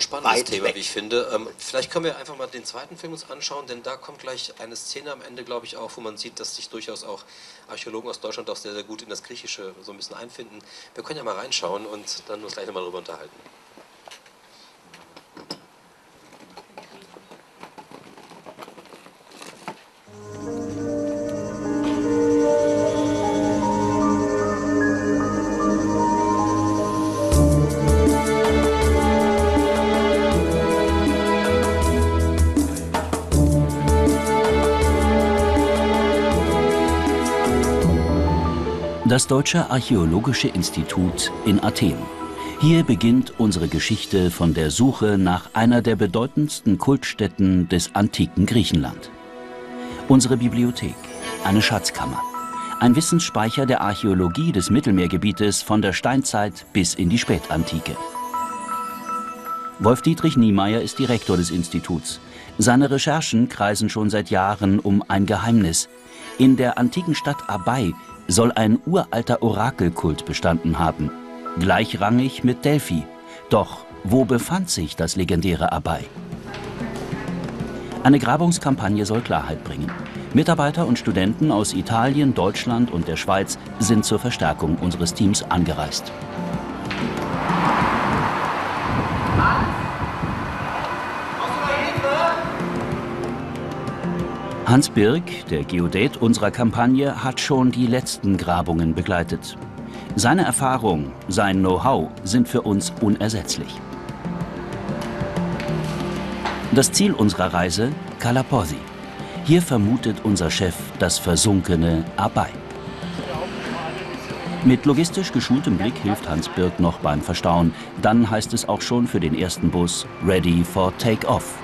Schon ein spannendes Thema, weg. wie ich finde. Ähm, vielleicht können wir einfach mal den zweiten Film uns anschauen, denn da kommt gleich eine Szene am Ende, glaube ich, auch, wo man sieht, dass sich durchaus auch Archäologen aus Deutschland auch sehr, sehr gut in das Griechische so ein bisschen einfinden. Wir können ja mal reinschauen und dann uns gleich nochmal darüber unterhalten. Deutsche Archäologische Institut in Athen. Hier beginnt unsere Geschichte von der Suche nach einer der bedeutendsten Kultstätten des antiken Griechenland. Unsere Bibliothek, eine Schatzkammer, ein Wissensspeicher der Archäologie des Mittelmeergebietes von der Steinzeit bis in die Spätantike. Wolf-Dietrich Niemeyer ist Direktor des Instituts. Seine Recherchen kreisen schon seit Jahren um ein Geheimnis. In der antiken Stadt Abai soll ein uralter Orakelkult bestanden haben, gleichrangig mit Delphi. Doch wo befand sich das legendäre Abai? Eine Grabungskampagne soll Klarheit bringen. Mitarbeiter und Studenten aus Italien, Deutschland und der Schweiz sind zur Verstärkung unseres Teams angereist. Hans Birk, der Geodät unserer Kampagne, hat schon die letzten Grabungen begleitet. Seine Erfahrung, sein Know-how sind für uns unersetzlich. Das Ziel unserer Reise, Kalaposi. Hier vermutet unser Chef das versunkene Abai. Mit logistisch geschultem Blick hilft Hans Birk noch beim Verstauen. Dann heißt es auch schon für den ersten Bus Ready for Take-Off.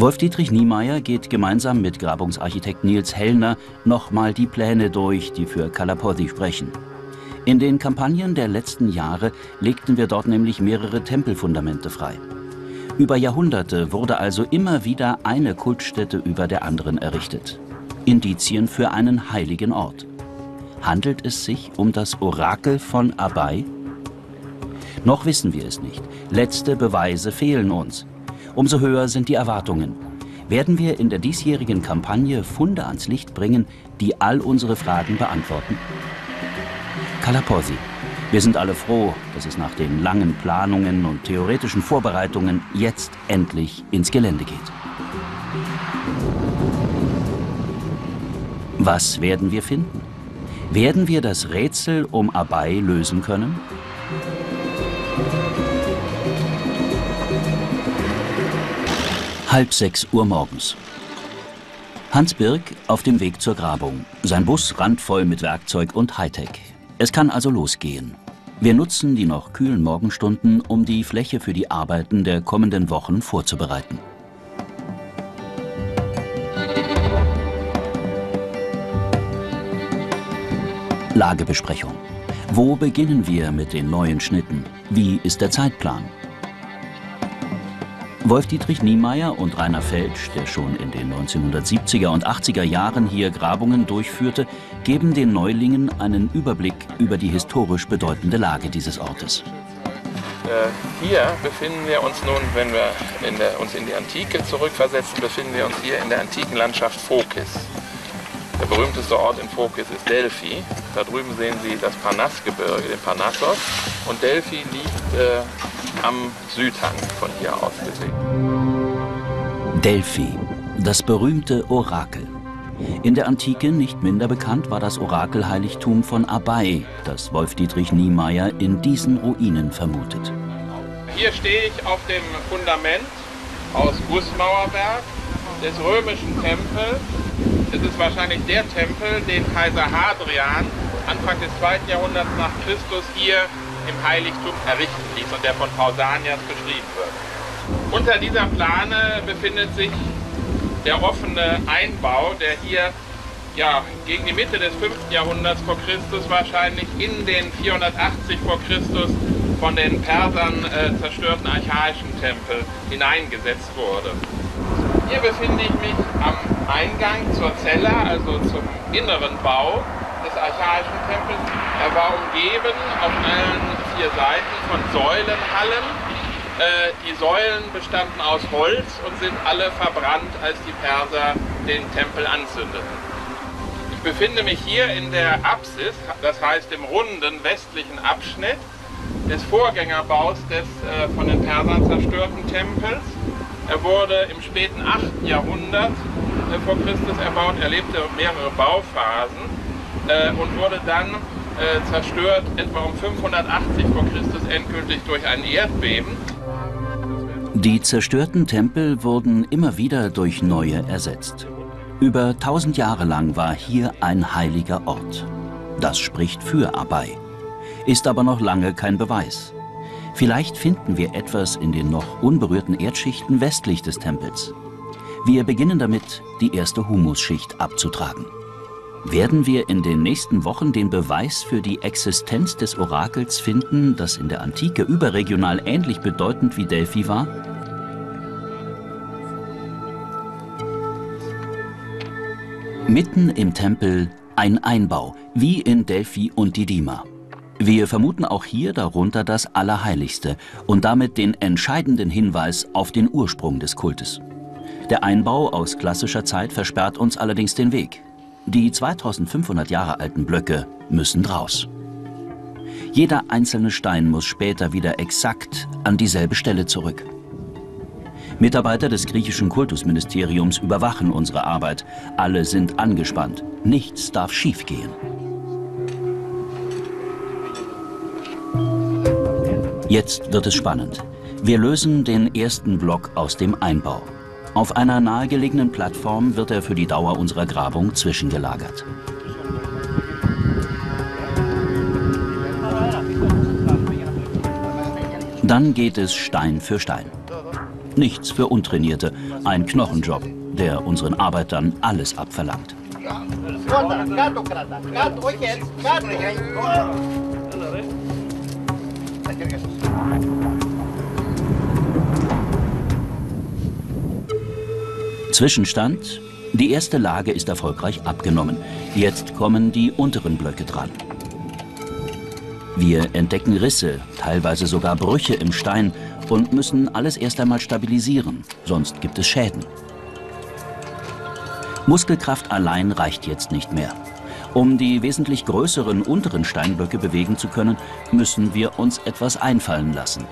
Wolf-Dietrich Niemeyer geht gemeinsam mit Grabungsarchitekt Nils Hellner nochmal die Pläne durch, die für Kalapodhi sprechen. In den Kampagnen der letzten Jahre legten wir dort nämlich mehrere Tempelfundamente frei. Über Jahrhunderte wurde also immer wieder eine Kultstätte über der anderen errichtet. Indizien für einen heiligen Ort. Handelt es sich um das Orakel von Abai? Noch wissen wir es nicht. Letzte Beweise fehlen uns umso höher sind die Erwartungen. Werden wir in der diesjährigen Kampagne Funde ans Licht bringen, die all unsere Fragen beantworten? Kalaposi. Wir sind alle froh, dass es nach den langen Planungen und theoretischen Vorbereitungen jetzt endlich ins Gelände geht. Was werden wir finden? Werden wir das Rätsel um Abai lösen können? Halb sechs Uhr morgens. Hans Birk auf dem Weg zur Grabung. Sein Bus randvoll mit Werkzeug und Hightech. Es kann also losgehen. Wir nutzen die noch kühlen Morgenstunden, um die Fläche für die Arbeiten der kommenden Wochen vorzubereiten. Lagebesprechung. Wo beginnen wir mit den neuen Schnitten? Wie ist der Zeitplan? Wolf-Dietrich Niemeyer und Rainer Felsch, der schon in den 1970er und 80er Jahren hier Grabungen durchführte, geben den Neulingen einen Überblick über die historisch bedeutende Lage dieses Ortes. Äh, hier befinden wir uns nun, wenn wir in der, uns in die Antike zurückversetzen, befinden wir uns hier in der antiken Landschaft Phokis. Der berühmteste Ort in Phokis ist Delphi. Da drüben sehen Sie das Parnassgebirge, den Parnassos. Und Delphi liegt äh, am Südhang von hier aus gesehen. Delphi, das berühmte Orakel. In der Antike nicht minder bekannt war das Orakelheiligtum von Abai, das Wolf-Dietrich Niemeyer in diesen Ruinen vermutet. Hier stehe ich auf dem Fundament aus Gussmauerwerk des römischen Tempels. Es ist wahrscheinlich der Tempel, den Kaiser Hadrian Anfang des 2. Jahrhunderts nach Christus hier im Heiligtum errichten ließ und der von Pausanias beschrieben wird. Unter dieser Plane befindet sich der offene Einbau, der hier ja, gegen die Mitte des 5. Jahrhunderts vor Christus wahrscheinlich in den 480 vor Christus von den Persern äh, zerstörten archaischen Tempel hineingesetzt wurde. Hier befinde ich mich am Eingang zur Zelle, also zum inneren Bau archaischen. Er war umgeben auf allen vier Seiten von Säulenhallen. Äh, die Säulen bestanden aus Holz und sind alle verbrannt, als die Perser den Tempel anzündeten. Ich befinde mich hier in der Apsis, das heißt im runden westlichen Abschnitt des Vorgängerbaus des äh, von den Persern zerstörten Tempels. Er wurde im späten 8. Jahrhundert äh, vor Christus erbaut, erlebte mehrere Bauphasen äh, und wurde dann äh, zerstört etwa um 580 vor Christus endgültig durch ein Erdbeben. Die zerstörten Tempel wurden immer wieder durch neue ersetzt. Über 1000 Jahre lang war hier ein heiliger Ort. Das spricht für Abai ist aber noch lange kein Beweis. Vielleicht finden wir etwas in den noch unberührten Erdschichten westlich des Tempels. Wir beginnen damit, die erste Humusschicht abzutragen. Werden wir in den nächsten Wochen den Beweis für die Existenz des Orakels finden, das in der Antike überregional ähnlich bedeutend wie Delphi war? Mitten im Tempel ein Einbau, wie in Delphi und Didima. Wir vermuten auch hier darunter das Allerheiligste und damit den entscheidenden Hinweis auf den Ursprung des Kultes. Der Einbau aus klassischer Zeit versperrt uns allerdings den Weg. Die 2500 Jahre alten Blöcke müssen raus. Jeder einzelne Stein muss später wieder exakt an dieselbe Stelle zurück. Mitarbeiter des griechischen Kultusministeriums überwachen unsere Arbeit. Alle sind angespannt. Nichts darf schiefgehen. Jetzt wird es spannend. Wir lösen den ersten Block aus dem Einbau. Auf einer nahegelegenen Plattform wird er für die Dauer unserer Grabung zwischengelagert. Dann geht es Stein für Stein. Nichts für Untrainierte, ein Knochenjob, der unseren Arbeitern alles abverlangt. Zwischenstand. Die erste Lage ist erfolgreich abgenommen. Jetzt kommen die unteren Blöcke dran. Wir entdecken Risse, teilweise sogar Brüche im Stein und müssen alles erst einmal stabilisieren, sonst gibt es Schäden. Muskelkraft allein reicht jetzt nicht mehr. Um die wesentlich größeren unteren Steinblöcke bewegen zu können, müssen wir uns etwas einfallen lassen.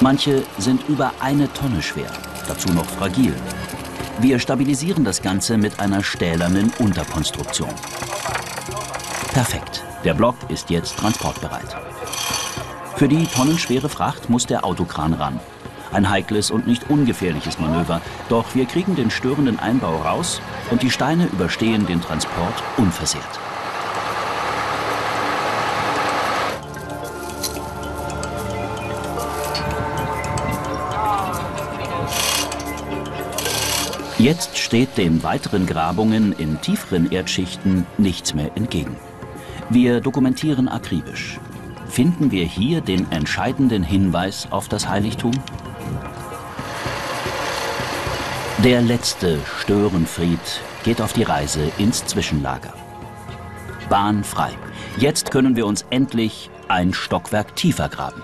Manche sind über eine Tonne schwer dazu noch fragil. Wir stabilisieren das Ganze mit einer stählernen Unterkonstruktion. Perfekt. Der Block ist jetzt transportbereit. Für die tonnenschwere Fracht muss der Autokran ran. Ein heikles und nicht ungefährliches Manöver, doch wir kriegen den störenden Einbau raus und die Steine überstehen den Transport unversehrt. Jetzt steht den weiteren Grabungen in tieferen Erdschichten nichts mehr entgegen. Wir dokumentieren akribisch. Finden wir hier den entscheidenden Hinweis auf das Heiligtum? Der letzte Störenfried geht auf die Reise ins Zwischenlager. Bahn frei. Jetzt können wir uns endlich ein Stockwerk tiefer graben.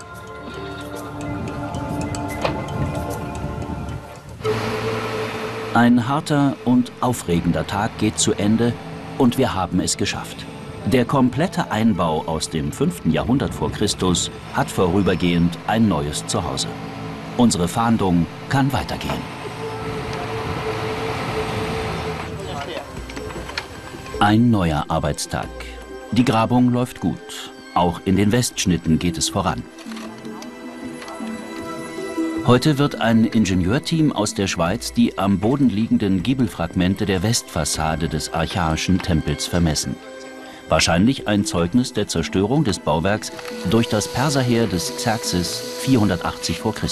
Ein harter und aufregender Tag geht zu Ende und wir haben es geschafft. Der komplette Einbau aus dem 5. Jahrhundert vor Christus hat vorübergehend ein neues Zuhause. Unsere Fahndung kann weitergehen. Ein neuer Arbeitstag. Die Grabung läuft gut. Auch in den Westschnitten geht es voran. Heute wird ein Ingenieurteam aus der Schweiz die am Boden liegenden Giebelfragmente der Westfassade des archaischen Tempels vermessen. Wahrscheinlich ein Zeugnis der Zerstörung des Bauwerks durch das Perserheer des Xerxes 480 v. Chr.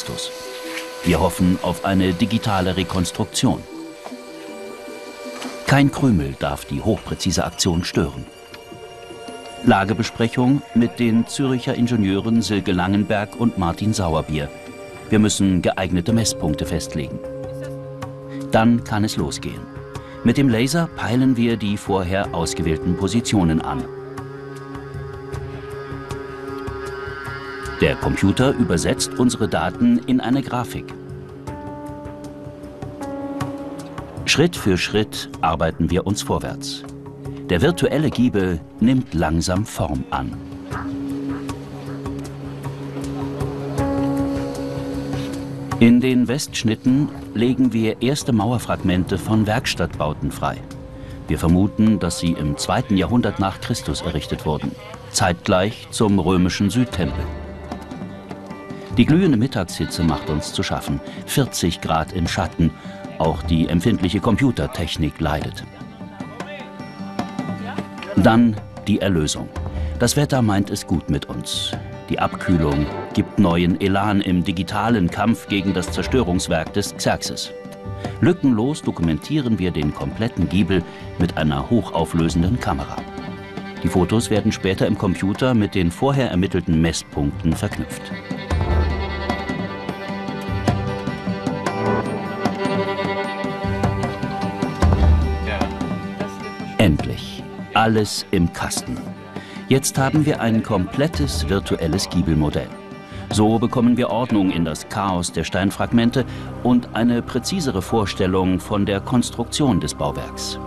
Wir hoffen auf eine digitale Rekonstruktion. Kein Krümel darf die hochpräzise Aktion stören. Lagebesprechung mit den Züricher Ingenieuren Silke Langenberg und Martin Sauerbier. Wir müssen geeignete Messpunkte festlegen. Dann kann es losgehen. Mit dem Laser peilen wir die vorher ausgewählten Positionen an. Der Computer übersetzt unsere Daten in eine Grafik. Schritt für Schritt arbeiten wir uns vorwärts. Der virtuelle Giebel nimmt langsam Form an. In den Westschnitten legen wir erste Mauerfragmente von Werkstattbauten frei. Wir vermuten, dass sie im 2. Jahrhundert nach Christus errichtet wurden, zeitgleich zum römischen Südtempel. Die glühende Mittagshitze macht uns zu schaffen, 40 Grad im Schatten, auch die empfindliche Computertechnik leidet. Dann die Erlösung. Das Wetter meint es gut mit uns. Die Abkühlung gibt neuen Elan im digitalen Kampf gegen das Zerstörungswerk des Xerxes. Lückenlos dokumentieren wir den kompletten Giebel mit einer hochauflösenden Kamera. Die Fotos werden später im Computer mit den vorher ermittelten Messpunkten verknüpft. Endlich. Alles im Kasten. Jetzt haben wir ein komplettes virtuelles Giebelmodell. So bekommen wir Ordnung in das Chaos der Steinfragmente und eine präzisere Vorstellung von der Konstruktion des Bauwerks.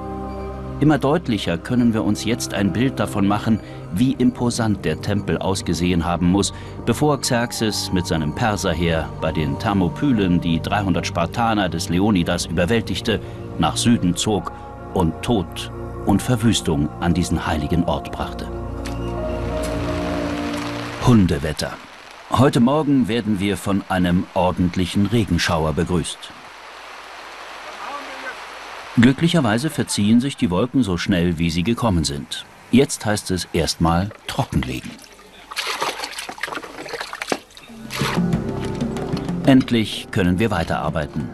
Immer deutlicher können wir uns jetzt ein Bild davon machen, wie imposant der Tempel ausgesehen haben muss, bevor Xerxes mit seinem Perserheer bei den Thermopylen die 300 Spartaner des Leonidas überwältigte, nach Süden zog und Tod und Verwüstung an diesen heiligen Ort brachte. Hundewetter. Heute Morgen werden wir von einem ordentlichen Regenschauer begrüßt. Glücklicherweise verziehen sich die Wolken so schnell, wie sie gekommen sind. Jetzt heißt es erstmal trockenlegen. Endlich können wir weiterarbeiten.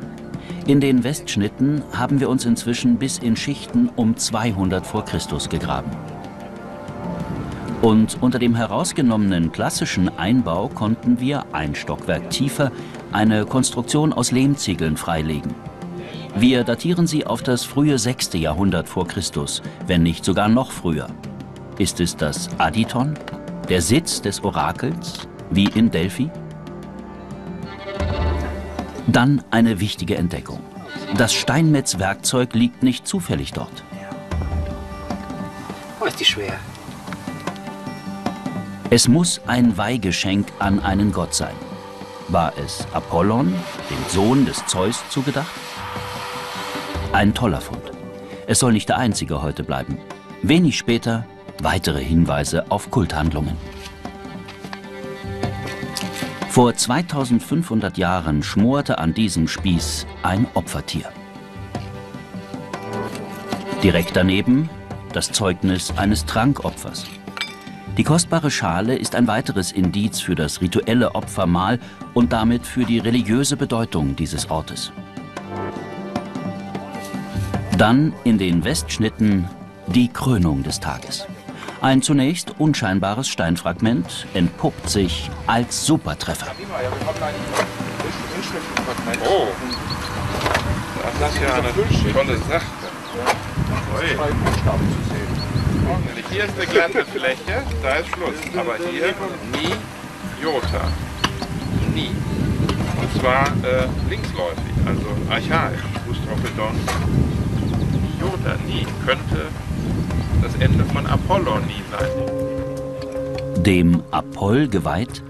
In den Westschnitten haben wir uns inzwischen bis in Schichten um 200 vor Christus gegraben. Und unter dem herausgenommenen klassischen Einbau konnten wir ein Stockwerk tiefer eine Konstruktion aus Lehmziegeln freilegen. Wir datieren sie auf das frühe 6. Jahrhundert vor Christus, wenn nicht sogar noch früher. Ist es das Aditon, der Sitz des Orakels, wie in Delphi? Dann eine wichtige Entdeckung. Das Steinmetzwerkzeug liegt nicht zufällig dort. Oh, ist die schwer. Es muss ein Weihgeschenk an einen Gott sein. War es Apollon, dem Sohn des Zeus, zugedacht? Ein toller Fund. Es soll nicht der einzige heute bleiben. Wenig später weitere Hinweise auf Kulthandlungen. Vor 2500 Jahren schmorte an diesem Spieß ein Opfertier. Direkt daneben das Zeugnis eines Trankopfers. Die kostbare Schale ist ein weiteres Indiz für das rituelle Opfermahl und damit für die religiöse Bedeutung dieses Ortes. Dann in den Westschnitten die Krönung des Tages. Ein zunächst unscheinbares Steinfragment entpuppt sich als Supertreffer. Oh, das ist ja eine tolle Sache. Hier ist eine glatte Fläche, da ist Schluss. Aber hier nie Jota. Nie. Und zwar äh, linksläufig, also archaisch. Fußtropedon. Jota, nie. Könnte das Ende von Apollo nie sein. Dem Apoll geweiht?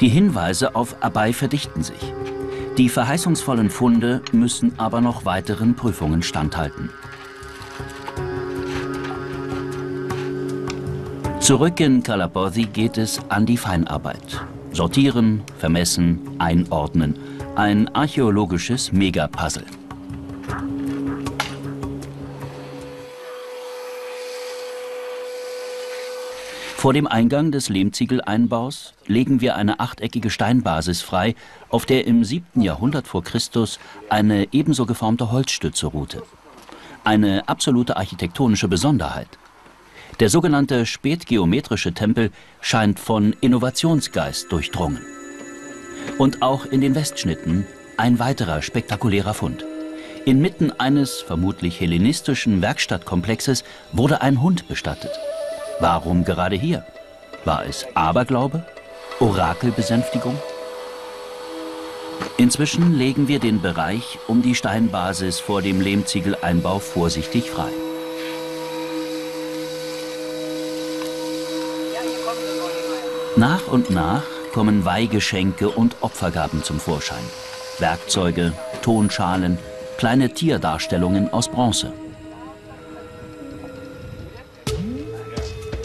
Die Hinweise auf Abai verdichten sich. Die verheißungsvollen Funde müssen aber noch weiteren Prüfungen standhalten. Zurück in Calabothi geht es an die Feinarbeit. Sortieren, vermessen, einordnen. Ein archäologisches Megapuzzle. Vor dem Eingang des Lehmziegeleinbaus legen wir eine achteckige Steinbasis frei, auf der im 7. Jahrhundert vor Christus eine ebenso geformte Holzstütze ruhte. Eine absolute architektonische Besonderheit. Der sogenannte spätgeometrische Tempel scheint von Innovationsgeist durchdrungen. Und auch in den Westschnitten ein weiterer spektakulärer Fund. Inmitten eines vermutlich hellenistischen Werkstattkomplexes wurde ein Hund bestattet. Warum gerade hier? War es Aberglaube? Orakelbesänftigung? Inzwischen legen wir den Bereich um die Steinbasis vor dem Lehmziegeleinbau vorsichtig frei. Nach und nach kommen Weihgeschenke und Opfergaben zum Vorschein. Werkzeuge, Tonschalen, kleine Tierdarstellungen aus Bronze.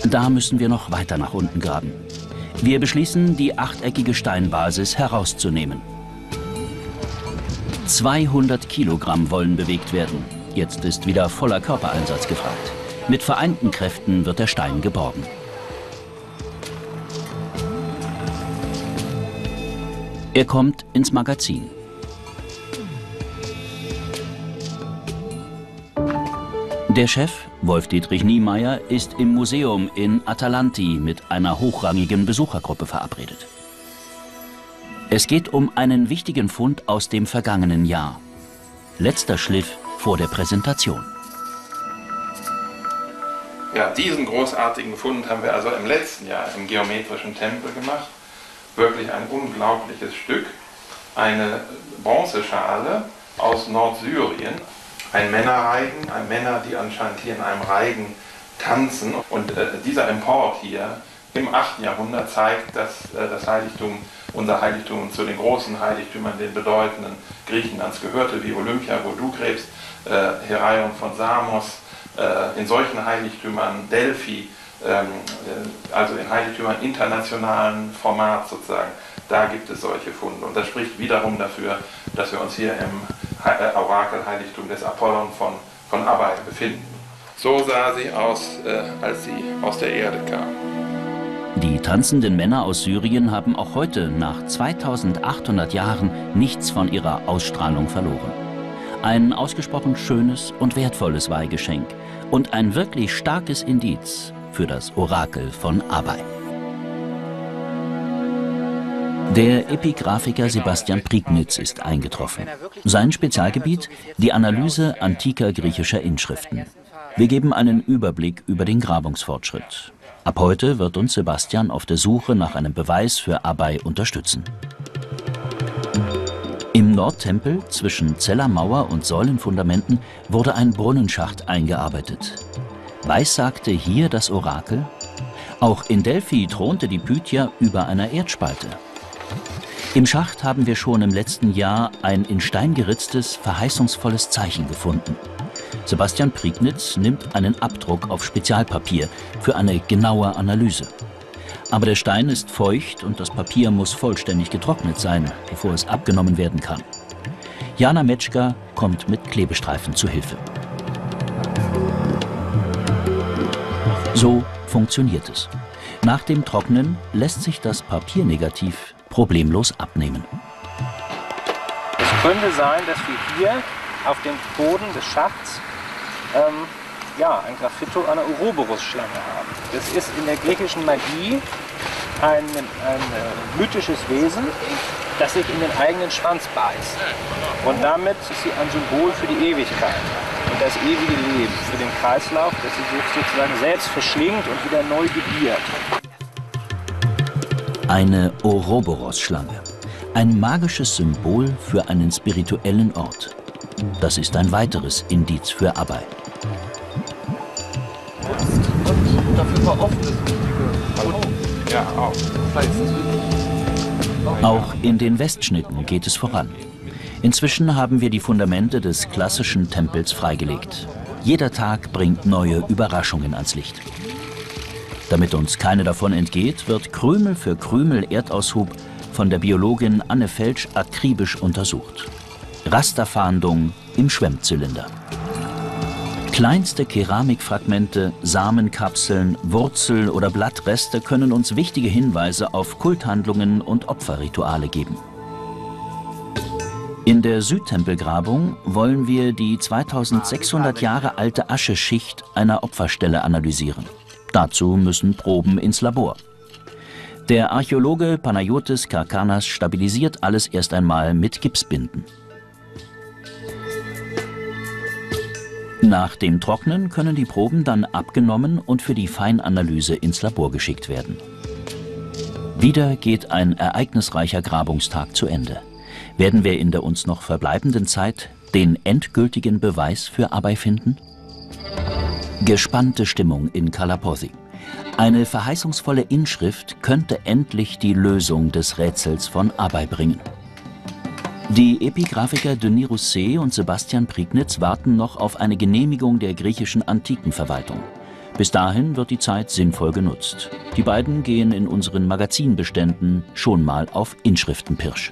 Da müssen wir noch weiter nach unten graben. Wir beschließen, die achteckige Steinbasis herauszunehmen. 200 Kilogramm wollen bewegt werden. Jetzt ist wieder voller Körpereinsatz gefragt. Mit vereinten Kräften wird der Stein geborgen. Er kommt ins Magazin. Der Chef, Wolf-Dietrich Niemeyer, ist im Museum in Atalanti mit einer hochrangigen Besuchergruppe verabredet. Es geht um einen wichtigen Fund aus dem vergangenen Jahr. Letzter Schliff vor der Präsentation. Ja, diesen großartigen Fund haben wir also im letzten Jahr im geometrischen Tempel gemacht. Wirklich ein unglaubliches Stück. Eine Bronzeschale aus Nordsyrien, ein Männerreigen, ein Männer, die anscheinend hier in einem Reigen tanzen. Und äh, dieser Import hier im 8. Jahrhundert zeigt, dass äh, das Heiligtum, unser Heiligtum zu den großen Heiligtümern, den bedeutenden Griechenlands gehörte, wie Olympia, wo du gräbst, äh, Heraion von Samos, äh, in solchen Heiligtümern Delphi, also in Heiligtümern internationalen Format sozusagen, da gibt es solche Funde. Und das spricht wiederum dafür, dass wir uns hier im äh, Orakelheiligtum des Apollon von, von Abai befinden. So sah sie aus, äh, als sie aus der Erde kam. Die tanzenden Männer aus Syrien haben auch heute, nach 2800 Jahren, nichts von ihrer Ausstrahlung verloren. Ein ausgesprochen schönes und wertvolles Weihgeschenk und ein wirklich starkes Indiz für das Orakel von Abai. Der Epigraphiker Sebastian Prignitz ist eingetroffen. Sein Spezialgebiet die Analyse antiker griechischer Inschriften. Wir geben einen Überblick über den Grabungsfortschritt. Ab heute wird uns Sebastian auf der Suche nach einem Beweis für Abai unterstützen. Im Nordtempel zwischen Zellermauer und Säulenfundamenten wurde ein Brunnenschacht eingearbeitet. Weissagte hier das Orakel? Auch in Delphi thronte die Pythia über einer Erdspalte. Im Schacht haben wir schon im letzten Jahr ein in Stein geritztes, verheißungsvolles Zeichen gefunden. Sebastian Prignitz nimmt einen Abdruck auf Spezialpapier für eine genaue Analyse. Aber der Stein ist feucht und das Papier muss vollständig getrocknet sein, bevor es abgenommen werden kann. Jana Metschka kommt mit Klebestreifen zu Hilfe. So funktioniert es. Nach dem Trocknen lässt sich das Papiernegativ problemlos abnehmen. Es könnte sein, dass wir hier auf dem Boden des Schachts ähm, ja, ein Graffito einer Ouroboros-Schlange haben. Das ist in der griechischen Magie ein, ein äh, mythisches Wesen, das sich in den eigenen Schwanz beißt. Und damit ist sie ein Symbol für die Ewigkeit und das ewige Leben, für den Kreislauf, dass sie sich sozusagen selbst verschlingt und wieder neu gebiert. Eine Ouroboros-Schlange. Ein magisches Symbol für einen spirituellen Ort. Das ist ein weiteres Indiz für Abai. Und dafür war offen das Wichtige. Ja, auch. Auch in den Westschnitten geht es voran. Inzwischen haben wir die Fundamente des klassischen Tempels freigelegt. Jeder Tag bringt neue Überraschungen ans Licht. Damit uns keine davon entgeht, wird Krümel für Krümel Erdaushub von der Biologin Anne Felsch akribisch untersucht. Rasterfahndung im Schwemmzylinder. Kleinste Keramikfragmente, Samenkapseln, Wurzel- oder Blattreste können uns wichtige Hinweise auf Kulthandlungen und Opferrituale geben. In der Südtempelgrabung wollen wir die 2600 Jahre alte Ascheschicht einer Opferstelle analysieren. Dazu müssen Proben ins Labor. Der Archäologe Panayotis Karkanas stabilisiert alles erst einmal mit Gipsbinden. Nach dem Trocknen können die Proben dann abgenommen und für die Feinanalyse ins Labor geschickt werden. Wieder geht ein ereignisreicher Grabungstag zu Ende werden wir in der uns noch verbleibenden Zeit den endgültigen Beweis für Abai finden? Gespannte Stimmung in Kalapothi. Eine verheißungsvolle Inschrift könnte endlich die Lösung des Rätsels von Abai bringen. Die Epigraphiker Denis Rousset und Sebastian Prignitz warten noch auf eine Genehmigung der griechischen Antikenverwaltung. Bis dahin wird die Zeit sinnvoll genutzt. Die beiden gehen in unseren Magazinbeständen schon mal auf Inschriftenpirsch.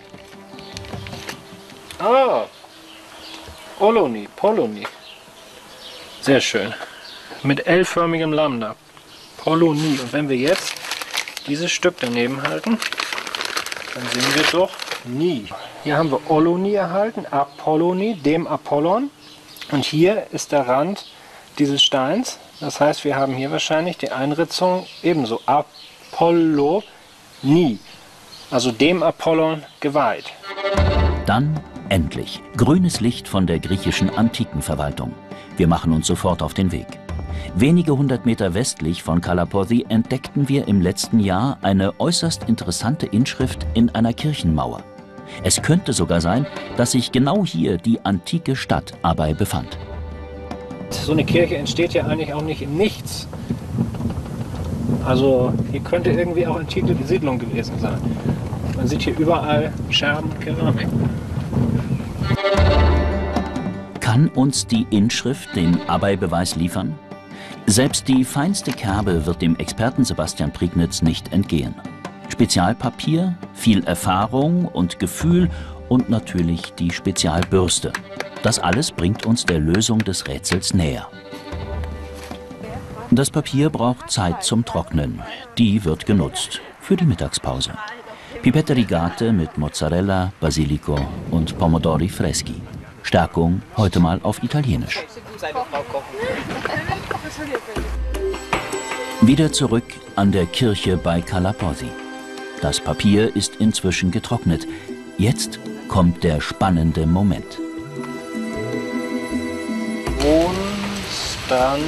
Ah, Oloni, Poloni. Sehr schön. Mit L-förmigem Lambda. Poloni. Und wenn wir jetzt dieses Stück daneben halten, dann sehen wir doch nie. Hier haben wir Oloni erhalten, Apolloni, dem Apollon. Und hier ist der Rand dieses Steins. Das heißt, wir haben hier wahrscheinlich die Einritzung ebenso Apollo nie. Also dem Apollon geweiht. Dann Endlich. Grünes Licht von der griechischen Antikenverwaltung. Wir machen uns sofort auf den Weg. Wenige hundert Meter westlich von Kalapothi entdeckten wir im letzten Jahr eine äußerst interessante Inschrift in einer Kirchenmauer. Es könnte sogar sein, dass sich genau hier die antike Stadt Abai befand. So eine Kirche entsteht ja eigentlich auch nicht im Nichts. Also hier könnte irgendwie auch antike Siedlung gewesen sein. Man sieht hier überall Scherben Keramik. Kann uns die Inschrift den Abai-Beweis liefern? Selbst die feinste Kerbe wird dem Experten Sebastian Prignitz nicht entgehen. Spezialpapier, viel Erfahrung und Gefühl und natürlich die Spezialbürste. Das alles bringt uns der Lösung des Rätsels näher. Das Papier braucht Zeit zum Trocknen. Die wird genutzt für die Mittagspause. Pipette Rigate mit Mozzarella, Basilico und Pomodori Freschi. Stärkung heute mal auf Italienisch. Wieder zurück an der Kirche bei Calaposi. Das Papier ist inzwischen getrocknet. Jetzt kommt der spannende Moment. Konstanton.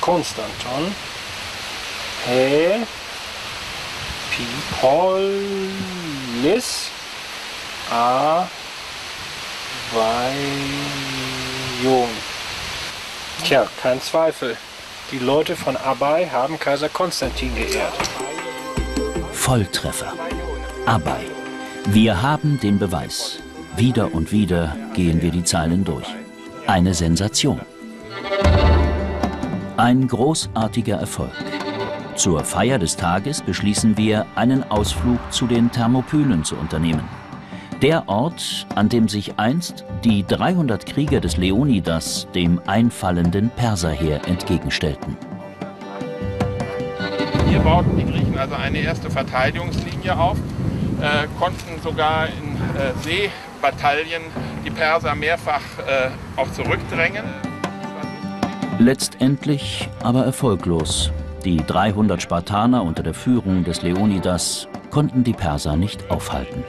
Konstanton. He Pipolis A Weihung. Tja, kein Zweifel. Die Leute von Abai haben Kaiser Konstantin geehrt. Volltreffer. Abai. Wir haben den Beweis. Wieder und wieder gehen wir die Zeilen durch. Eine Sensation. Ein großartiger Erfolg. Zur Feier des Tages beschließen wir, einen Ausflug zu den Thermopylen zu unternehmen. Der Ort, an dem sich einst die 300 Krieger des Leonidas dem einfallenden Perserheer entgegenstellten. Hier bauten die Griechen also eine erste Verteidigungslinie auf, äh, konnten sogar in äh, Seebataillen die Perser mehrfach äh, auch zurückdrängen. Letztendlich aber erfolglos. Die 300 Spartaner unter der Führung des Leonidas konnten die Perser nicht aufhalten.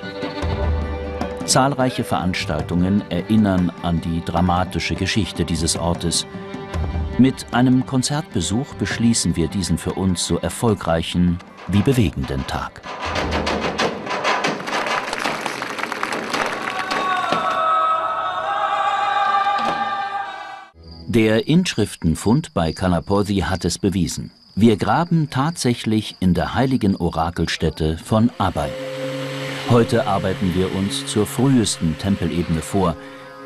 Zahlreiche Veranstaltungen erinnern an die dramatische Geschichte dieses Ortes. Mit einem Konzertbesuch beschließen wir diesen für uns so erfolgreichen wie bewegenden Tag. Der Inschriftenfund bei Kalapothi hat es bewiesen. Wir graben tatsächlich in der heiligen Orakelstätte von Abai. Heute arbeiten wir uns zur frühesten Tempelebene vor,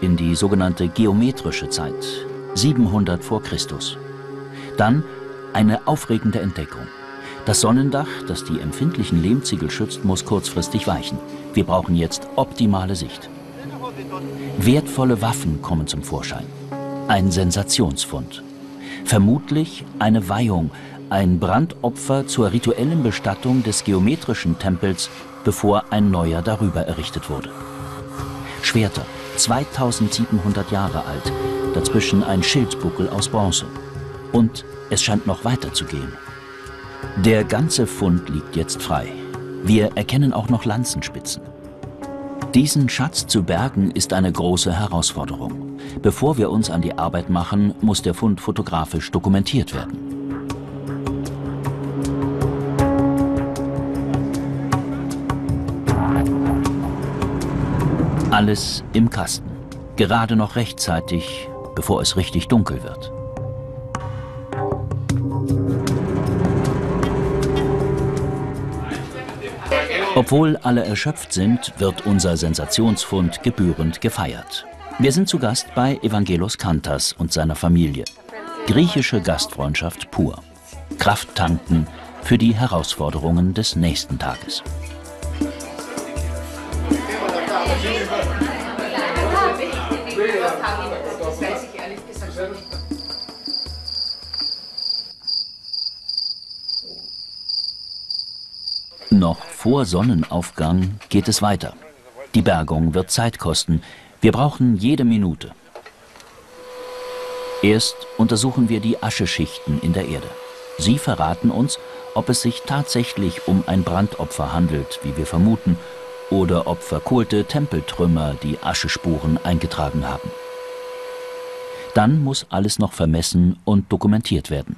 in die sogenannte geometrische Zeit, 700 vor Christus. Dann eine aufregende Entdeckung. Das Sonnendach, das die empfindlichen Lehmziegel schützt, muss kurzfristig weichen. Wir brauchen jetzt optimale Sicht. Wertvolle Waffen kommen zum Vorschein. Ein Sensationsfund. Vermutlich eine Weihung, ein Brandopfer zur rituellen Bestattung des geometrischen Tempels, bevor ein neuer darüber errichtet wurde. Schwerter, 2700 Jahre alt, dazwischen ein Schildbuckel aus Bronze. Und es scheint noch weiter zu gehen. Der ganze Fund liegt jetzt frei. Wir erkennen auch noch Lanzenspitzen. Diesen Schatz zu bergen ist eine große Herausforderung. Bevor wir uns an die Arbeit machen, muss der Fund fotografisch dokumentiert werden. Alles im Kasten. Gerade noch rechtzeitig, bevor es richtig dunkel wird. Obwohl alle erschöpft sind, wird unser Sensationsfund gebührend gefeiert. Wir sind zu Gast bei Evangelos Kantas und seiner Familie. Griechische Gastfreundschaft pur. Kraft tanken für die Herausforderungen des nächsten Tages. Noch vor Sonnenaufgang geht es weiter. Die Bergung wird Zeit kosten. Wir brauchen jede Minute. Erst untersuchen wir die Ascheschichten in der Erde. Sie verraten uns, ob es sich tatsächlich um ein Brandopfer handelt, wie wir vermuten, oder ob verkohlte Tempeltrümmer die Aschespuren eingetragen haben. Dann muss alles noch vermessen und dokumentiert werden.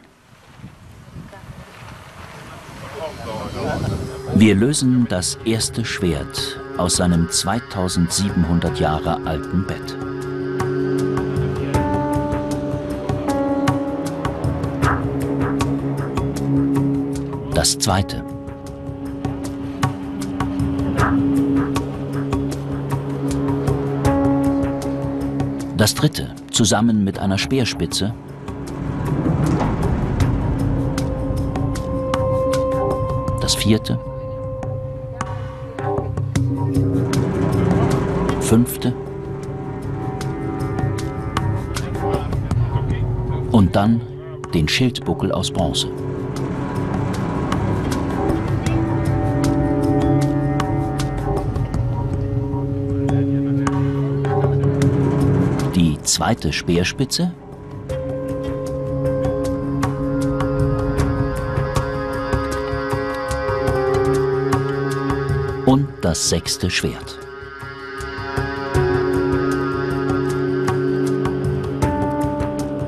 Wir lösen das erste Schwert aus seinem 2700 Jahre alten Bett. Das zweite. Das dritte, zusammen mit einer Speerspitze. Das vierte. fünfte und dann den Schildbuckel aus Bronze. Zweite Speerspitze und das sechste Schwert.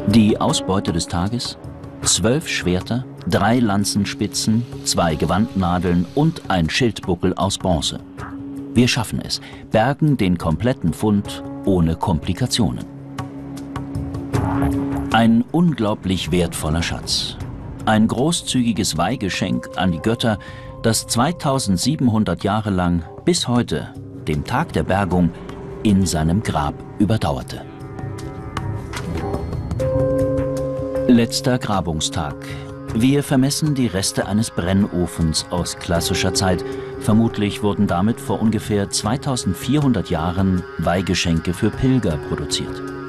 Die Ausbeute des Tages? Zwölf Schwerter, drei Lanzenspitzen, zwei Gewandnadeln und ein Schildbuckel aus Bronze. Wir schaffen es, bergen den kompletten Fund ohne Komplikationen. Ein unglaublich wertvoller Schatz. Ein großzügiges Weihgeschenk an die Götter, das 2700 Jahre lang bis heute, dem Tag der Bergung, in seinem Grab überdauerte. Letzter Grabungstag. Wir vermessen die Reste eines Brennofens aus klassischer Zeit. Vermutlich wurden damit vor ungefähr 2400 Jahren Weihgeschenke für Pilger produziert.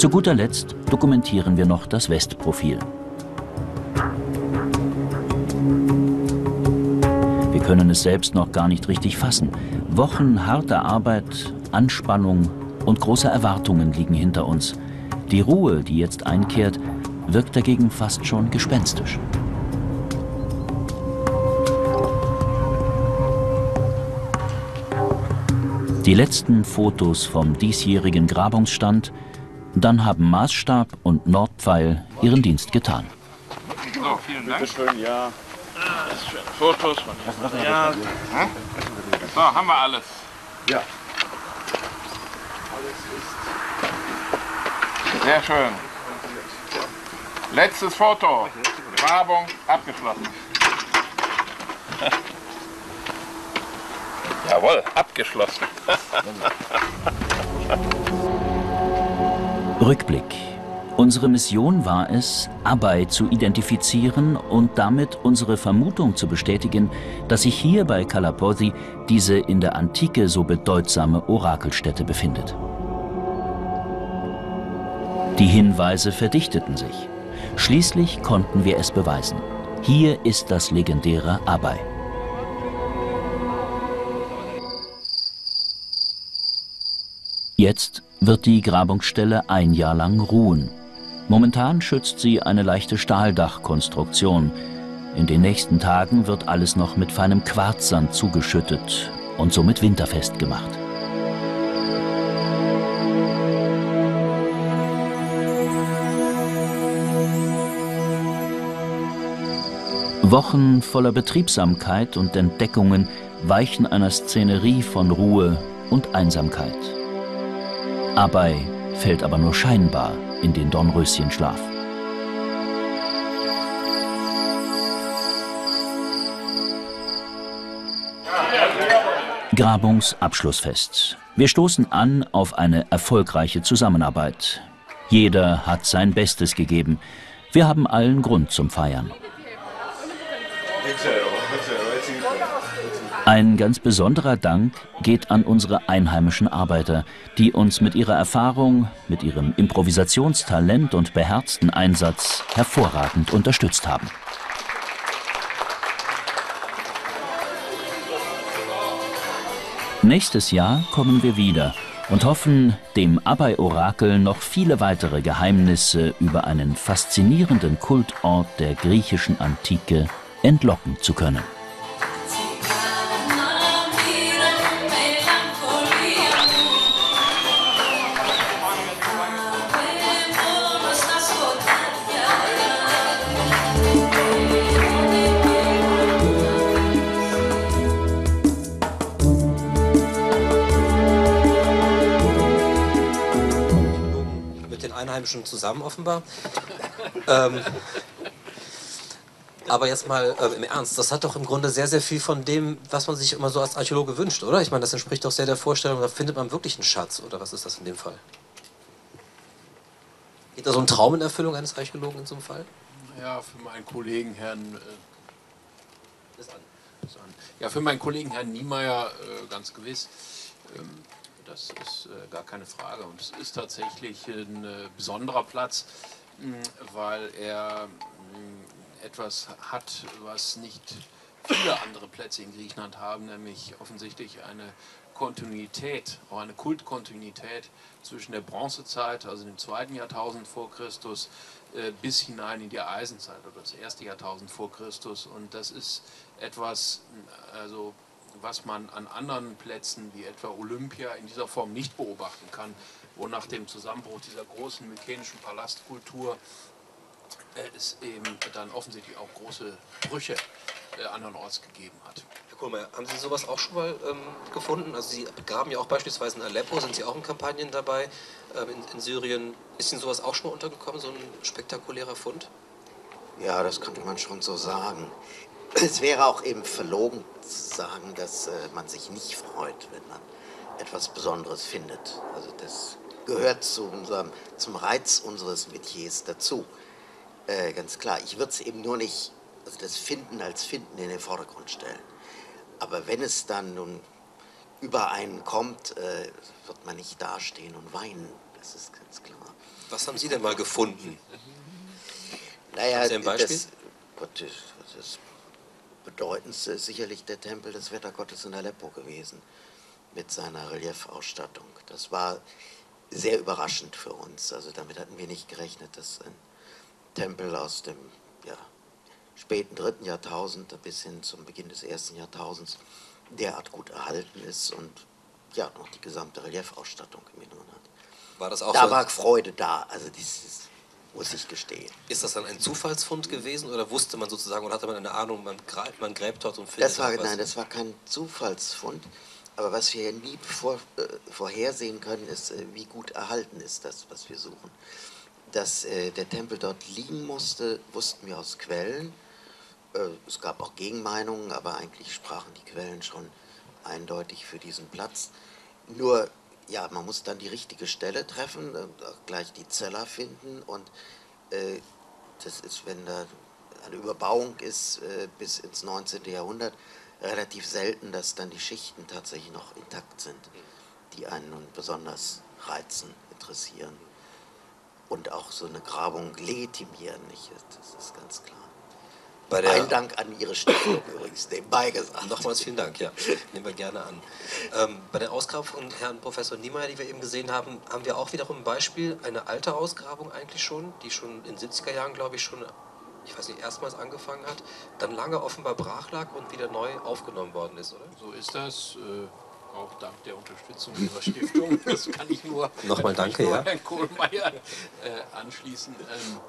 Zu guter Letzt dokumentieren wir noch das Westprofil. Wir können es selbst noch gar nicht richtig fassen. Wochen harter Arbeit, Anspannung und große Erwartungen liegen hinter uns – die Ruhe, die jetzt einkehrt, wirkt dagegen fast schon gespenstisch. Die letzten Fotos vom diesjährigen Grabungsstand, dann haben Maßstab und Nordpfeil ihren Dienst getan. So, vielen Dank. Bitte schön, ja. Fotos von ja. So, haben wir alles. Ja. Sehr schön. Letztes Foto. Grabung abgeschlossen. Jawohl, abgeschlossen. Rückblick. Unsere Mission war es, Abai zu identifizieren und damit unsere Vermutung zu bestätigen, dass sich hier bei Kalapothi diese in der Antike so bedeutsame Orakelstätte befindet. Die Hinweise verdichteten sich. Schließlich konnten wir es beweisen. Hier ist das legendäre Abai. Jetzt wird die Grabungsstelle ein Jahr lang ruhen. Momentan schützt sie eine leichte Stahldachkonstruktion. In den nächsten Tagen wird alles noch mit feinem Quarzsand zugeschüttet und somit winterfest gemacht. Wochen voller Betriebsamkeit und Entdeckungen weichen einer Szenerie von Ruhe und Einsamkeit. Abai fällt aber nur scheinbar in den Dornröschenschlaf. Grabungsabschlussfest. Wir stoßen an auf eine erfolgreiche Zusammenarbeit. Jeder hat sein Bestes gegeben. Wir haben allen Grund zum Feiern. Ein ganz besonderer Dank geht an unsere einheimischen Arbeiter, die uns mit ihrer Erfahrung, mit ihrem Improvisationstalent und beherzten Einsatz hervorragend unterstützt haben. Nächstes Jahr kommen wir wieder und hoffen, dem Abai-Orakel noch viele weitere Geheimnisse über einen faszinierenden Kultort der griechischen Antike entlocken zu können. Zusammen offenbar. ähm, aber jetzt mal äh, im Ernst, das hat doch im Grunde sehr, sehr viel von dem, was man sich immer so als Archäologe wünscht, oder? Ich meine, das entspricht doch sehr der Vorstellung, da findet man wirklich einen Schatz, oder was ist das in dem Fall? Geht da so ein Traum in Erfüllung eines Archäologen in so einem Fall? Ja, für meinen Kollegen Herrn. Äh, ja, für meinen Kollegen Herrn Niemeyer äh, ganz gewiss. Ähm, das ist äh, gar keine Frage. Und es ist tatsächlich ein äh, besonderer Platz, mh, weil er mh, etwas hat, was nicht viele andere Plätze in Griechenland haben, nämlich offensichtlich eine Kontinuität, auch eine Kultkontinuität zwischen der Bronzezeit, also dem zweiten Jahrtausend vor Christus, äh, bis hinein in die Eisenzeit oder das erste Jahrtausend vor Christus. Und das ist etwas, also, was man an anderen Plätzen wie etwa Olympia in dieser Form nicht beobachten kann, wo nach dem Zusammenbruch dieser großen mykenischen Palastkultur es eben dann offensichtlich auch große Brüche äh, andernorts gegeben hat. Herr Kohlmeier, haben Sie sowas auch schon mal ähm, gefunden? Also Sie graben ja auch beispielsweise in Aleppo, sind Sie auch in Kampagnen dabei? Ähm, in, in, Syrien ist Ihnen sowas auch schon mal untergekommen, so ein spektakulärer Fund? Ja, das könnte man schon so sagen. Es wäre auch eben verlogen zu sagen, dass äh, man sich nicht freut, wenn man etwas Besonderes findet. Also das gehört zu unserem, zum Reiz unseres Metiers dazu. Äh, ganz klar. Ich würde es eben nur nicht, also das Finden als Finden in den Vordergrund stellen. Aber wenn es dann nun über einen kommt, äh, wird man nicht dastehen und weinen. Das ist ganz klar. Was haben Sie denn mal gefunden? Naja, Sie ein Beispiel? Das, Gott, das bedeutendste ist sicherlich der Tempel des Wettergottes in Aleppo gewesen, mit seiner Reliefausstattung. Das war sehr überraschend für uns. Also damit hatten wir nicht gerechnet, dass ein Tempel aus dem ja, späten dritten Jahrtausend bis hin zum Beginn des ersten Jahrtausends derart gut erhalten ist und ja, noch die gesamte Reliefausstattung im Inneren hat. War das auch da so war Freude da, also dieses muss ich gestehen. Ist das dann ein Zufallsfund gewesen oder wusste man sozusagen oder hatte man eine Ahnung, man gräbt, man gräbt dort und findet das war, Nein, das war kein Zufallsfund. Aber was wir nie vor, äh, vorhersehen können, ist, äh, wie gut erhalten ist das, was wir suchen dass äh, der Tempel dort liegen musste, wussten wir aus Quellen. Äh, es gab auch Gegenmeinungen, aber eigentlich sprachen die Quellen schon eindeutig für diesen Platz. Nur, ja, man muss dann die richtige Stelle treffen und auch gleich die Zeller finden. Und äh, das ist, wenn da eine Überbauung ist äh, bis ins 19. Jahrhundert, relativ selten, dass dann die Schichten tatsächlich noch intakt sind, die einen nun besonders reizen, interessieren. und auch so eine Grabung legitimieren. Nicht? Das ist ganz klar. Bei der, Ein Dank an Ihre Stiftung übrigens, nebenbei gesagt. Nochmals vielen Dank, ja. Nehmen wir gerne an. Ähm, bei der Ausgrabung von Herrn Professor Niemeyer, die wir eben gesehen haben, haben wir auch wiederum ein Beispiel, eine alte Ausgrabung eigentlich schon, die schon in den 70er Jahren, glaube ich, schon, ich weiß nicht, erstmals angefangen hat, dann lange offenbar brach lag und wieder neu aufgenommen worden ist, oder? So ist das. Äh auch dank der Unterstützung Ihrer Stiftung. Das kann ich nur, Nochmal danke, nur ja. Herrn Kohlmeier äh, anschließen. Ähm,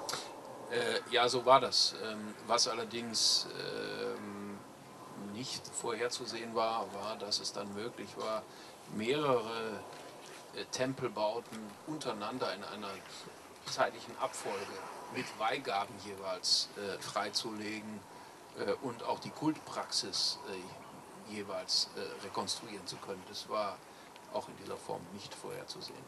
äh, ja, so war das. Ähm, was allerdings ähm, nicht vorherzusehen war, war, dass es dann möglich war, mehrere äh, Tempelbauten untereinander in einer zeitlichen Abfolge mit Weihgaben jeweils äh, freizulegen äh, und auch die Kultpraxis äh, jeweils äh, rekonstruieren zu können. Das war auch in dieser Form nicht vorherzusehen.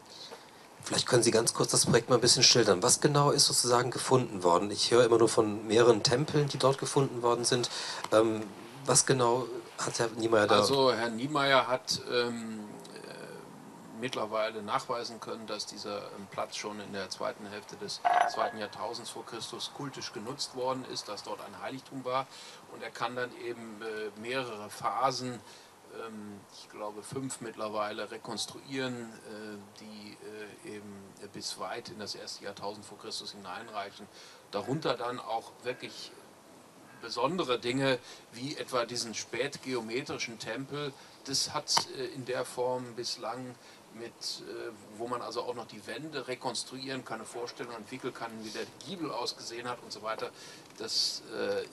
Vielleicht können Sie ganz kurz das Projekt mal ein bisschen schildern. Was genau ist sozusagen gefunden worden? Ich höre immer nur von mehreren Tempeln, die dort gefunden worden sind. Ähm, was genau hat Herr Niemeyer da? Also Herr Niemeyer hat ähm, äh, mittlerweile nachweisen können, dass dieser ähm, Platz schon in der zweiten Hälfte des zweiten Jahrtausends vor Christus kultisch genutzt worden ist, dass dort ein Heiligtum war. Und er kann dann eben äh, mehrere Phasen ähm, ich glaube, fünf mittlerweile rekonstruieren, äh, die äh, eben bis weit in das erste Jahrtausend vor Christus hineinreichen. Darunter dann auch wirklich besondere Dinge, wie etwa diesen spätgeometrischen Tempel. Das hat äh, in der Form bislang mit, wo man also auch noch die Wände rekonstruieren kann, eine Vorstellung entwickeln kann, wie der Giebel ausgesehen hat und so weiter. Das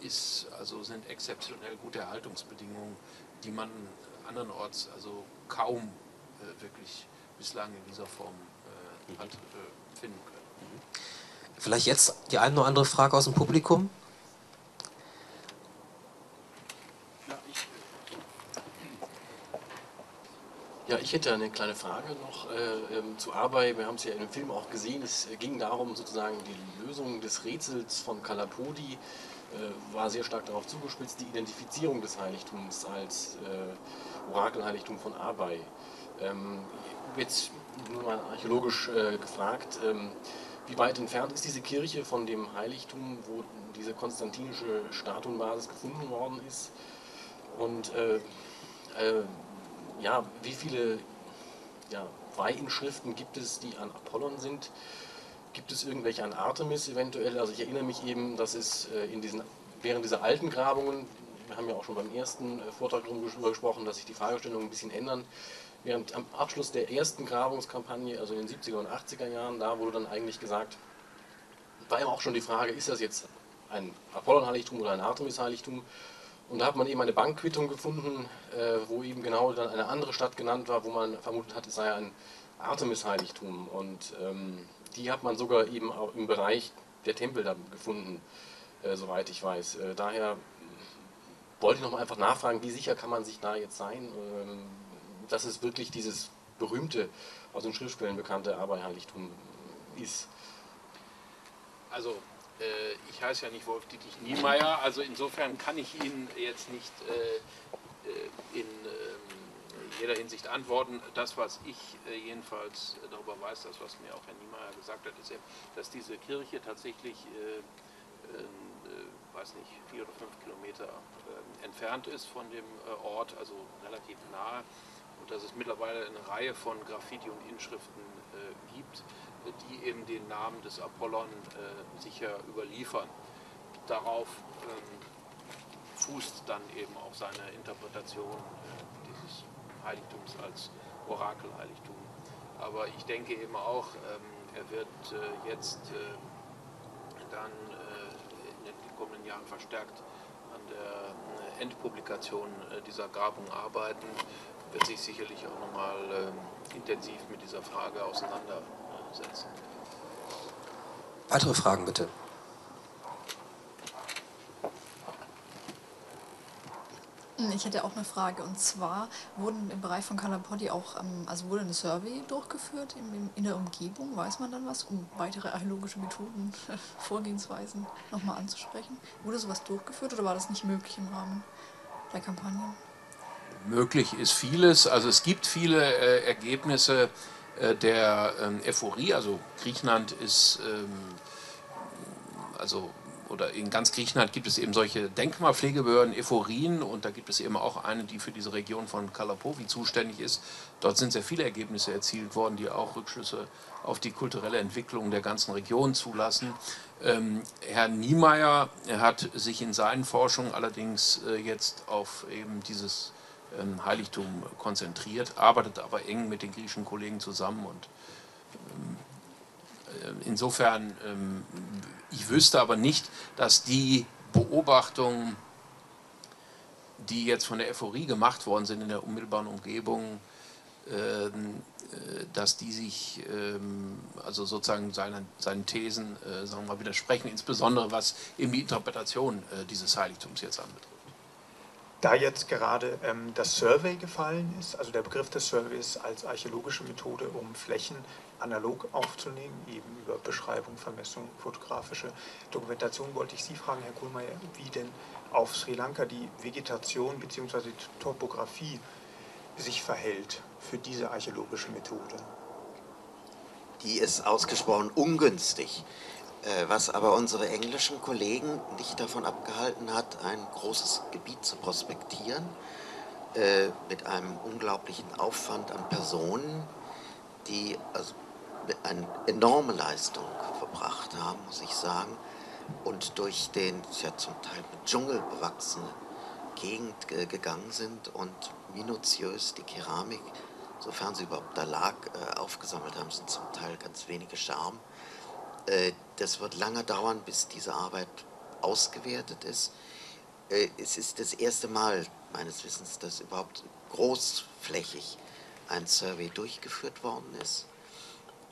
ist, also sind exzeptionell gute Erhaltungsbedingungen, die man andernorts also kaum äh, wirklich bislang in dieser Form äh, hat äh, finden können. Vielleicht jetzt die eine oder andere Frage aus dem Publikum? Ja, ich hätte eine kleine Frage noch äh, ähm, zu Arbeit. Wir haben es ja in dem Film auch gesehen. Es ging darum, sozusagen die Lösung des Rätsels von Kalapodi äh, war sehr stark darauf zugespitzt, die Identifizierung des Heiligtums als äh, Orakelheiligtum von Abai. Ähm, jetzt nur mal archäologisch äh, gefragt, ähm, wie weit entfernt ist diese Kirche von dem Heiligtum, wo diese konstantinische Statuenbasis gefunden worden ist? Und äh, äh, ja, wie viele ja, Weihinschriften gibt es, die an Apollon sind? Gibt es irgendwelche an Artemis eventuell? Also ich erinnere mich eben, dass es äh, in diesen, während dieser alten Grabungen, wir haben ja auch schon beim ersten äh, Vortrag darüber gesprochen, dass sich die Fragestellungen ein bisschen ändern. Während am Abschluss der ersten Grabungskampagne, also in den 70er und 80er Jahren, da wurde dann eigentlich gesagt, war ja auch schon die Frage, ist das jetzt ein Apollon-Heiligtum oder ein Artemis-Heiligtum? Und da hat man eben eine Bankquittung gefunden, äh, wo eben genau dann eine andere Stadt genannt war, wo man vermutet hat, es sei ein Artemis-Heiligtum. Und ähm, die hat man sogar eben auch im Bereich der Tempel dann gefunden, äh, soweit ich weiß. Äh, daher wollte ich nochmal einfach nachfragen, wie sicher kann man sich da jetzt sein, ähm, dass es wirklich dieses berühmte, aus den Schriftquellen bekannte Aberheiligtum ist. Also, äh, ich heiße ja nicht Wolf Dietrich Niemeyer, also insofern kann ich Ihnen jetzt nicht äh, äh in ähm, jeder Hinsicht antworten. Das, was ich äh, jedenfalls darüber weiß, das, was mir auch Herr Niemeyer gesagt hat, ist, dass diese Kirche tatsächlich, äh, äh, weiß nicht, vier oder fünf Kilometer äh, entfernt ist von dem äh, Ort, also relativ nahe. Und dass es mittlerweile eine Reihe von Graffiti und Inschriften äh, gibt, die eben den Namen des Apollon sicher überliefern. Darauf ähm, fußt dann eben auch seine Interpretation Heiligtums als Orakelheiligtum. Aber ich denke eben auch, ähm, er wird äh, jetzt äh, dann äh, in den kommenden Jahren verstärkt an der Endpublikation dieser Grabung arbeiten, wird sich sicherlich auch nochmal ähm, intensiv mit dieser Frage auseinandersetzen. Weitere Fragen bitte. Ich hätte auch eine Frage und zwar wurden im Bereich von Kalapodi auch, ähm, also wurde ein Survey durchgeführt in, der Umgebung, weiß man dann was, um weitere archäologische Methoden, Vorgehensweisen nochmal anzusprechen? Wurde sowas durchgeführt oder war das nicht möglich im Rahmen der Kampagne? Möglich ist vieles, also es gibt viele äh, Ergebnisse, äh, der ähm, Ephorie. Also Griechenland ist, ähm, also oder in ganz Griechenland gibt es eben solche Denkmalpflegebehörden, Ephorien, und da gibt es eben auch eine, die für diese Region von Kalapovi zuständig ist. Dort sind sehr viele Ergebnisse erzielt worden, die auch Rückschlüsse auf die kulturelle Entwicklung der ganzen Region zulassen. Ähm, Herr Niemeyer hat sich in seinen Forschungen allerdings äh, jetzt auf eben dieses ähm, Heiligtum konzentriert, arbeitet aber eng mit den griechischen Kollegen zusammen und ähm, äh, insofern, ähm, ich wüsste aber nicht, dass die Beobachtungen, die jetzt von der Ephorie gemacht worden sind in der unmittelbaren Umgebung, ähm, äh, dass die sich ähm, also sozusagen seinen, seinen Thesen äh, sagen wir mal, widersprechen, insbesondere was eben die Interpretation dieses Heiligtums jetzt anbetrifft. Da jetzt gerade ähm, das Survey gefallen ist, also der Begriff des Surveys als archäologische Methode, um Flächen analog aufzunehmen, eben über Beschreibung, Vermessung, fotografische Dokumentation, wollte ich Sie fragen, Herr Kohlmeier, wie denn auf Sri Lanka die Vegetation bzw. die Topografie sich verhält für diese archäologische Methode. Die ist ausgesprochen ungünstig. Äh, was aber unsere englischen Kollegen nicht davon abgehalten hat, ein großes Gebiet zu prospektieren, äh, mit einem unglaublichen Aufwand an Personen, die also eine enorme Leistung verbracht haben, muss ich sagen, und durch den ja zum Teil mit Dschungel bewachsene Gegend äh, gegangen sind und minutiös die Keramik, sofern sie überhaupt da lag, aufgesammelt haben, sind zum Teil ganz wenige Scherben äh, das wird lange dauern, bis diese Arbeit ausgewertet ist. Äh, es ist das erste Mal meines Wissens, dass überhaupt großflächig ein Survey durchgeführt worden ist.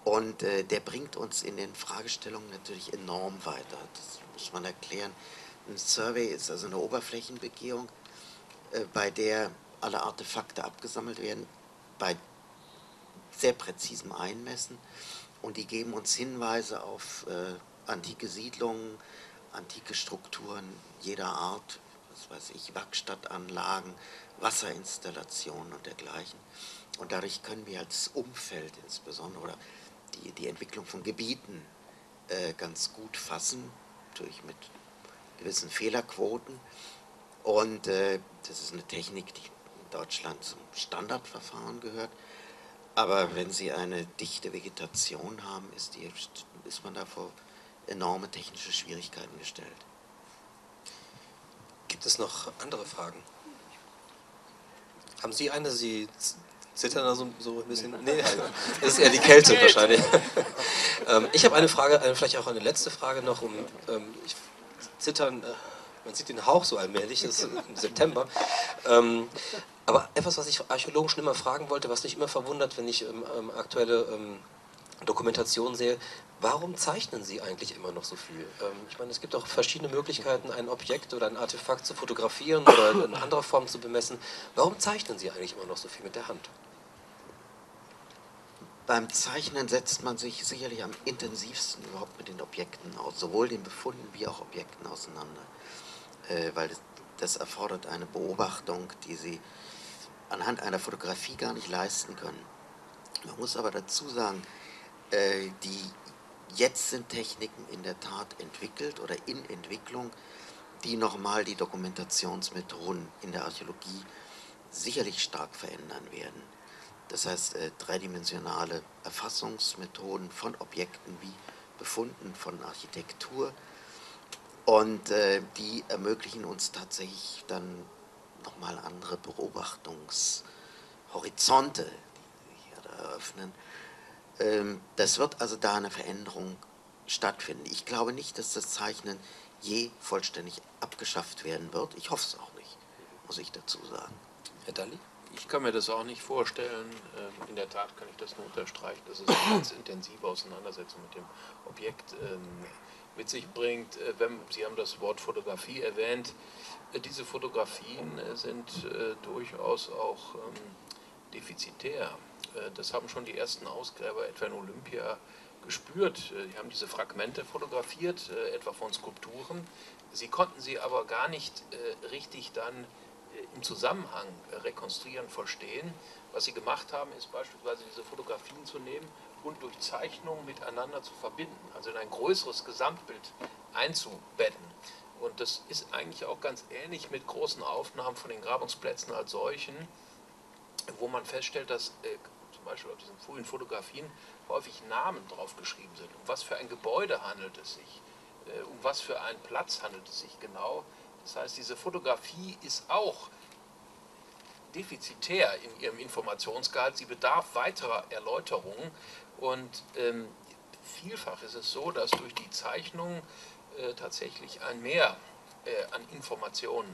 Und äh, der bringt uns in den Fragestellungen natürlich enorm weiter. Das muss man erklären. Ein Survey ist also eine Oberflächenbegehung, bei der alle Artefakte abgesammelt werden, bei sehr präzisem Einmessen und die geben uns Hinweise auf äh, antike Siedlungen, antike Strukturen jeder Art, was weiß ich, Werkstattanlagen, Wasserinstallationen und dergleichen. Und dadurch können wir als Umfeld insbesondere oder die, die Entwicklung von Gebieten äh, ganz gut fassen, natürlich mit gewissen Fehlerquoten. Und äh, das ist eine Technik, die in Deutschland zum Standardverfahren gehört. Aber wenn Sie eine dichte Vegetation haben, ist, die, ist man da vor enorme technische Schwierigkeiten gestellt. Gibt es noch andere Fragen? Haben Sie eine? Sie zittern da so, so ein bisschen? Nee, das ist eher die Kälte wahrscheinlich. ähm, ich habe eine Frage, eine, vielleicht auch eine letzte Frage noch. Um, ähm, ich, zittern, äh, man sieht den Hauch so allmählich, das ist im September. Ähm, aber etwas, was ich Archäologen schon immer fragen wollte, was mich immer verwundert, wenn ich ähm, ähm, aktuelle ähm, Dokumentationen sehe, warum zeichnen Sie eigentlich immer noch so viel? Ich meine, es gibt auch verschiedene Möglichkeiten, ein Objekt oder ein Artefakt zu fotografieren oder in anderer Form zu bemessen. Warum zeichnen Sie eigentlich immer noch so viel mit der Hand? Beim Zeichnen setzt man sich sicherlich am intensivsten überhaupt mit den Objekten aus, sowohl den Befunden wie auch Objekten auseinander. Äh, weil das, das erfordert eine Beobachtung, die Sie anhand einer Fotografie gar nicht leisten können. Man muss aber dazu sagen, äh, die jetzt sind Techniken in der Tat entwickelt oder in Entwicklung, die nochmal die Dokumentationsmethoden in der Archäologie sicherlich stark verändern werden. Das heißt, äh, dreidimensionale Erfassungsmethoden von Objekten wie Befunden von Architektur und äh, die ermöglichen uns tatsächlich dann nochmal andere Beobachtungshorizonte, die sich hier eröffnen. Ähm, das wird also da eine Veränderung stattfinden. Ich glaube nicht, dass das Zeichnen je vollständig abgeschafft werden wird. Ich hoffe es auch nicht, muss ich dazu sagen. Herr Dalli? Ich kann mir das auch nicht vorstellen. Ähm, in der Tat kann ich das nur unterstreichen, dass es eine ganz intensive Auseinandersetzung mit dem Objekt ähm, mit sich bringt. Äh, Sie haben das Wort Fotografie erwähnt. Äh, diese Fotografien äh, sind durchaus auch ähm, defizitär. Das haben schon die ersten Ausgräber etwa in Olympia gespürt. Die haben diese Fragmente fotografiert, etwa von Skulpturen. Sie konnten sie aber gar nicht richtig dann im Zusammenhang rekonstruieren, verstehen. Was sie gemacht haben, ist beispielsweise diese Fotografien zu nehmen und durch Zeichnungen miteinander zu verbinden, also in ein größeres Gesamtbild einzubetten. Und das ist eigentlich auch ganz ähnlich mit großen Aufnahmen von den Grabungsplätzen als solchen, wo man feststellt, dass äh, zum Beispiel auf diesen frühen Fotografien häufig Namen draufgeschrieben sind. Um was für ein Gebäude handelt es sich? Äh, um was für einen Platz handelt es sich genau? Das heißt, diese Fotografie ist auch defizitär in ihrem Informationsgehalt. Sie bedarf weiterer Erläuterungen und ähm, vielfach ist es so, dass durch die Zeichnung äh, tatsächlich ein Mehr äh, an Informationen,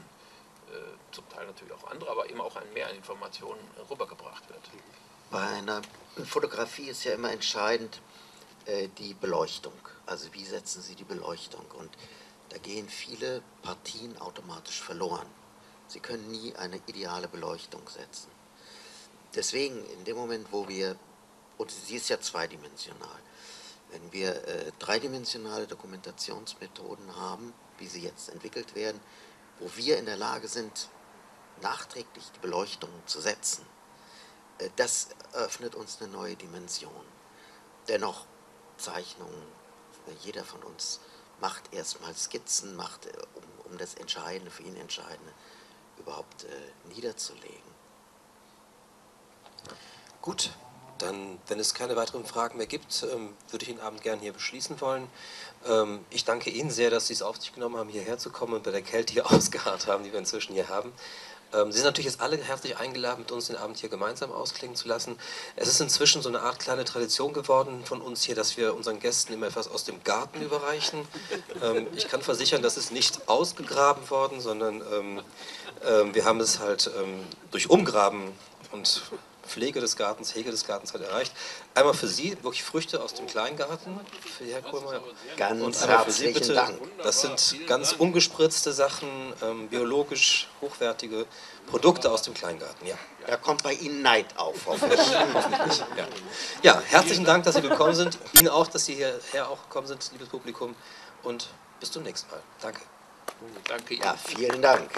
äh, zum Teil natürlich auch andere, aber eben auch ein Mehr an Informationen rübergebracht wird. Bei einer Fotografie ist ja immer entscheidend äh, die Beleuchtung. Also wie setzen Sie die Beleuchtung? Und da gehen viele Partien automatisch verloren. Sie können nie eine ideale Beleuchtung setzen. Deswegen, in dem Moment, wo wir, und sie ist ja zweidimensional, wenn wir äh, dreidimensionale Dokumentationsmethoden haben, wie sie jetzt entwickelt werden, wo wir in der Lage sind, nachträglich die Beleuchtung zu setzen, äh, das eröffnet uns eine neue Dimension. Dennoch Zeichnungen, jeder von uns macht erstmal Skizzen, macht, äh, um, um das Entscheidende, für ihn Entscheidende überhaupt äh, niederzulegen. Gut, dann, wenn es keine weiteren Fragen mehr gibt, ähm, würde ich den Abend gerne hier beschließen wollen. Ähm, ich danke Ihnen sehr, dass Sie es auf sich genommen haben, hierher zu kommen und bei der Kälte hier ausgeharrt haben, die wir inzwischen hier haben. Ähm, Sie sind natürlich jetzt alle herzlich eingeladen, mit uns den Abend hier gemeinsam ausklingen zu lassen. Es ist inzwischen so eine Art kleine Tradition geworden von uns hier, dass wir unseren Gästen immer etwas aus dem Garten überreichen. Ähm, ich kann versichern, das ist nicht ausgegraben worden, sondern ähm, wir haben es halt durch Umgraben und Pflege des Gartens, Hege des Gartens hat erreicht. Einmal für Sie wirklich Früchte aus dem Kleingarten, für Herr Kohlmeier. Ganz und einmal für Sie bitte. Dank. Das sind ganz ungespritzte Sachen, ähm, biologisch hochwertige Produkte aus dem Kleingarten. Ja. Da kommt bei Ihnen Neid auf, hoffentlich. hoffentlich ja. ja, herzlichen Dank, dass Sie gekommen sind. Ihnen auch, dass Sie hierher auch gekommen sind, liebes Publikum. Und bis zum nächsten Mal. Danke. Danke Ihnen. Ja, vielen Dank.